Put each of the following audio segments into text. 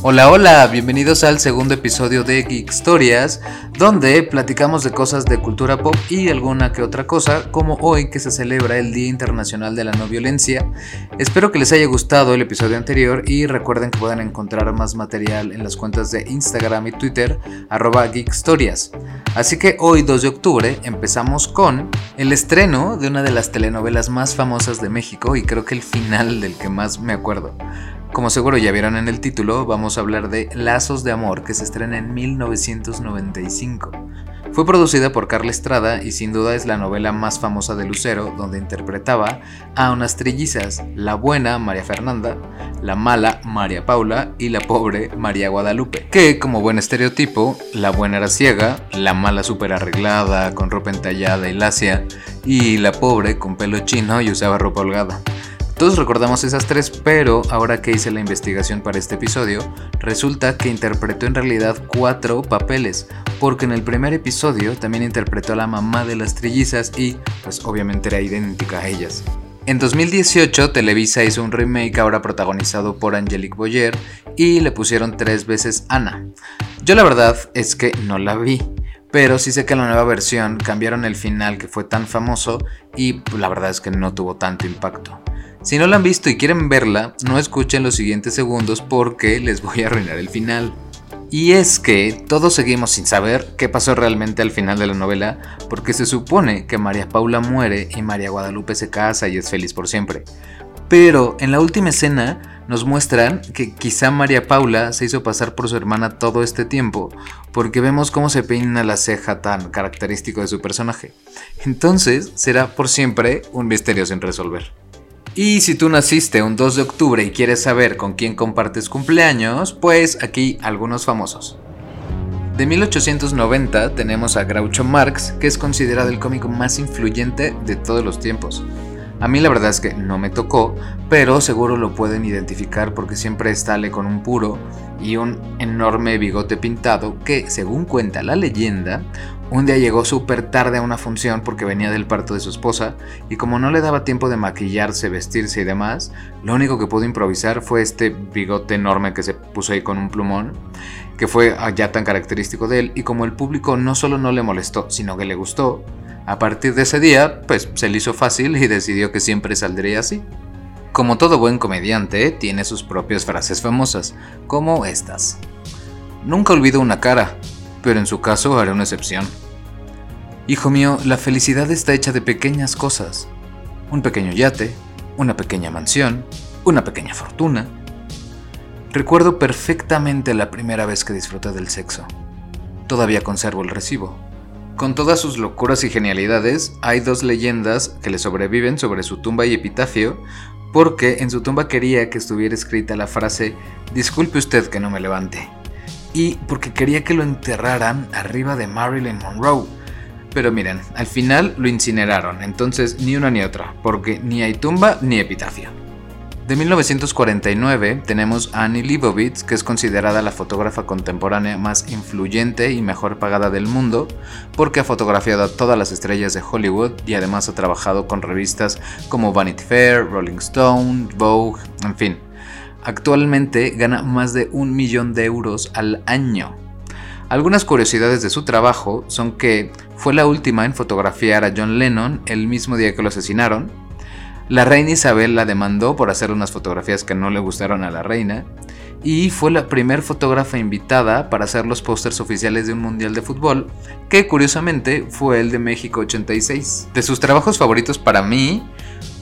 Hola, hola, bienvenidos al segundo episodio de Geek Historias, donde platicamos de cosas de cultura pop y alguna que otra cosa, como hoy que se celebra el Día Internacional de la No Violencia. Espero que les haya gustado el episodio anterior y recuerden que pueden encontrar más material en las cuentas de Instagram y Twitter, arroba Geek. Así que hoy, 2 de octubre, empezamos con el estreno de una de las telenovelas más famosas de México y creo que el final del que más me acuerdo. Como seguro ya vieron en el título, vamos a hablar de Lazos de Amor, que se estrena en 1995. Fue producida por Carla Estrada y sin duda es la novela más famosa de Lucero, donde interpretaba a unas trillizas, la buena María Fernanda, la mala María Paula y la pobre María Guadalupe. Que, como buen estereotipo, la buena era ciega, la mala súper arreglada, con ropa entallada y lacia, y la pobre con pelo chino y usaba ropa holgada. Todos recordamos esas tres, pero ahora que hice la investigación para este episodio, resulta que interpretó en realidad cuatro papeles, porque en el primer episodio también interpretó a la mamá de las trillizas y, pues obviamente era idéntica a ellas. En 2018 Televisa hizo un remake ahora protagonizado por Angelique Boyer y le pusieron tres veces Ana. Yo la verdad es que no la vi, pero sí sé que en la nueva versión cambiaron el final que fue tan famoso y la verdad es que no tuvo tanto impacto. Si no la han visto y quieren verla, no escuchen los siguientes segundos porque les voy a arruinar el final. Y es que todos seguimos sin saber qué pasó realmente al final de la novela, porque se supone que María Paula muere y María Guadalupe se casa y es feliz por siempre. Pero en la última escena nos muestran que quizá María Paula se hizo pasar por su hermana todo este tiempo, porque vemos cómo se peina la ceja tan característico de su personaje. Entonces será por siempre un misterio sin resolver. Y si tú naciste un 2 de octubre y quieres saber con quién compartes cumpleaños, pues aquí algunos famosos. De 1890 tenemos a Groucho Marx, que es considerado el cómico más influyente de todos los tiempos. A mí la verdad es que no me tocó, pero seguro lo pueden identificar porque siempre sale con un puro y un enorme bigote pintado que, según cuenta la leyenda, un día llegó súper tarde a una función porque venía del parto de su esposa y como no le daba tiempo de maquillarse, vestirse y demás, lo único que pudo improvisar fue este bigote enorme que se puso ahí con un plumón, que fue ya tan característico de él y como el público no solo no le molestó, sino que le gustó, a partir de ese día, pues se le hizo fácil y decidió que siempre saldría así. Como todo buen comediante, tiene sus propias frases famosas, como estas. Nunca olvido una cara, pero en su caso haré una excepción. Hijo mío, la felicidad está hecha de pequeñas cosas. Un pequeño yate, una pequeña mansión, una pequeña fortuna. Recuerdo perfectamente la primera vez que disfruté del sexo. Todavía conservo el recibo. Con todas sus locuras y genialidades, hay dos leyendas que le sobreviven sobre su tumba y epitafio, porque en su tumba quería que estuviera escrita la frase Disculpe usted que no me levante y porque quería que lo enterraran arriba de Marilyn Monroe. Pero miren, al final lo incineraron, entonces ni una ni otra, porque ni hay tumba ni epitafio. De 1949 tenemos Annie Leibovitz, que es considerada la fotógrafa contemporánea más influyente y mejor pagada del mundo, porque ha fotografiado a todas las estrellas de Hollywood y además ha trabajado con revistas como Vanity Fair, Rolling Stone, Vogue, en fin. Actualmente gana más de un millón de euros al año. Algunas curiosidades de su trabajo son que fue la última en fotografiar a John Lennon el mismo día que lo asesinaron. La reina Isabel la demandó por hacer unas fotografías que no le gustaron a la reina. Y fue la primer fotógrafa invitada para hacer los pósters oficiales de un mundial de fútbol, que curiosamente fue el de México 86. De sus trabajos favoritos para mí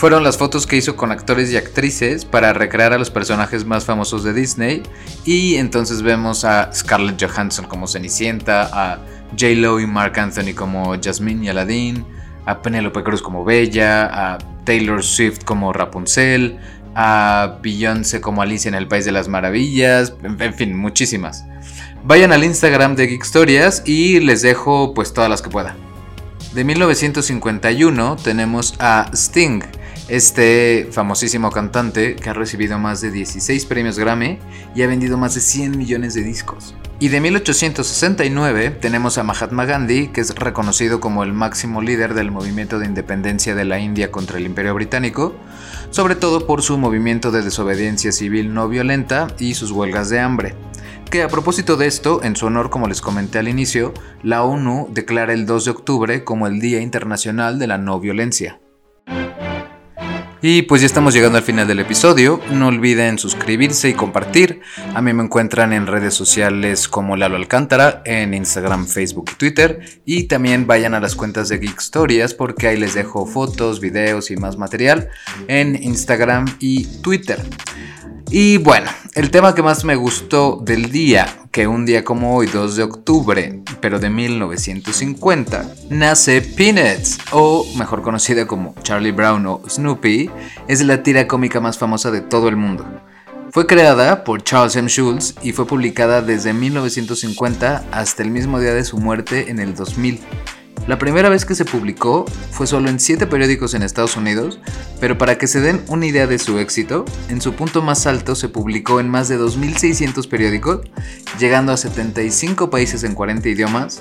fueron las fotos que hizo con actores y actrices para recrear a los personajes más famosos de Disney. Y entonces vemos a Scarlett Johansson como Cenicienta, a J. Lo y Mark Anthony como Jasmine y Aladdin, a Penelope Cruz como Bella, a Taylor Swift como Rapunzel, a Beyoncé como Alicia en el País de las Maravillas, en fin, muchísimas. Vayan al Instagram de Geek Stories y les dejo pues todas las que pueda. De 1951 tenemos a Sting, Este famosísimo cantante que ha recibido más de 16 premios Grammy y ha vendido más de 100 millones de discos. Y de 1869 tenemos a Mahatma Gandhi, que es reconocido como el máximo líder del movimiento de independencia de la India contra el Imperio Británico, sobre todo por su movimiento de desobediencia civil no violenta y sus huelgas de hambre. Que a propósito de esto, en su honor, como les comenté al inicio, la ONU declara el 2 de octubre como el Día Internacional de la No Violencia. Y pues ya estamos llegando al final del episodio. No olviden suscribirse y compartir. A mí me encuentran en redes sociales como Lalo Alcántara, en Instagram, Facebook y Twitter. Y también vayan a las cuentas de Geek Stories porque ahí les dejo fotos, videos y más material en Instagram y Twitter. Y bueno, el tema que más me gustó del día, que un día como hoy, 2 de octubre, pero de 1950, nace Peanuts, o mejor conocida como Charlie Brown o Snoopy, es la tira cómica más famosa de todo el mundo. Fue creada por Charles M. Schulz y fue publicada desde 1950 hasta el mismo día de su muerte en el 2000. La primera vez que se publicó fue solo en 7 periódicos en Estados Unidos, pero para que se den una idea de su éxito, en su punto más alto se publicó en más de 2.600 periódicos, llegando a 75 países en 40 idiomas,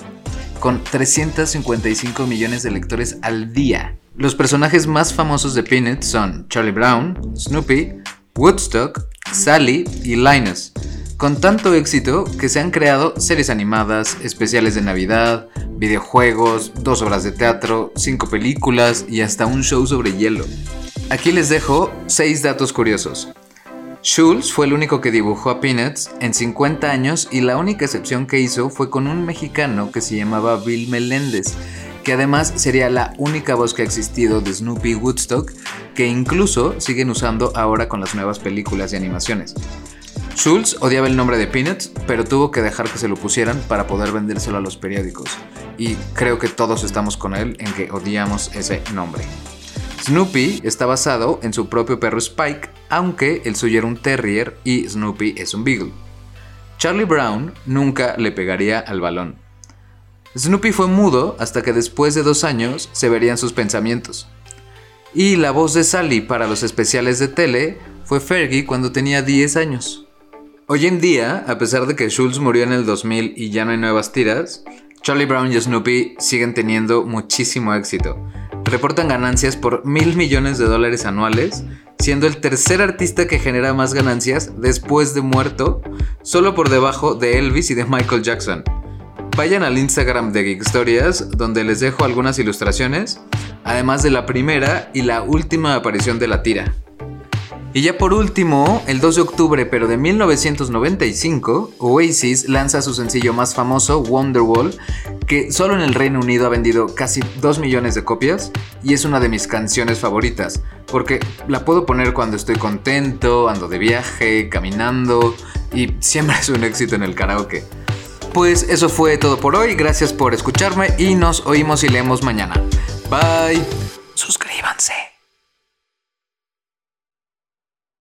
con 355 millones de lectores al día. Los personajes más famosos de Peanuts son Charlie Brown, Snoopy, Woodstock, Sally y Linus con tanto éxito que se han creado series animadas, especiales de Navidad, videojuegos, dos obras de teatro, cinco películas y hasta un show sobre hielo. Aquí les dejo seis datos curiosos. Schulz fue el único que dibujó a Peanuts en 50 años y la única excepción que hizo fue con un mexicano que se llamaba Bill Meléndez, que además sería la única voz que ha existido de Snoopy Woodstock, que incluso siguen usando ahora con las nuevas películas y animaciones. Schultz odiaba el nombre de Peanuts, pero tuvo que dejar que se lo pusieran para poder vendérselo a los periódicos. Y creo que todos estamos con él en que odiamos ese nombre. Snoopy está basado en su propio perro Spike, aunque el suyo era un terrier y Snoopy es un beagle. Charlie Brown nunca le pegaría al balón. Snoopy fue mudo hasta que después de dos años se verían sus pensamientos. Y la voz de Sally para los especiales de tele fue Fergie cuando tenía 10 años. Hoy en día, a pesar de que Schultz murió en el 2000 y ya no hay nuevas tiras, Charlie Brown y Snoopy siguen teniendo muchísimo éxito. Reportan ganancias por mil millones de dólares anuales, siendo el tercer artista que genera más ganancias después de muerto, solo por debajo de Elvis y de Michael Jackson. Vayan al Instagram de Geek Stories, donde les dejo algunas ilustraciones, además de la primera y la última aparición de la tira. Y ya por último, el 2 de octubre pero de 1995, Oasis lanza su sencillo más famoso, Wonderwall, que solo en el Reino Unido ha vendido casi 2 millones de copias y es una de mis canciones favoritas, porque la puedo poner cuando estoy contento, ando de viaje, caminando y siempre es un éxito en el karaoke. Pues eso fue todo por hoy, gracias por escucharme y nos oímos y leemos mañana. Bye. Suscríbanse.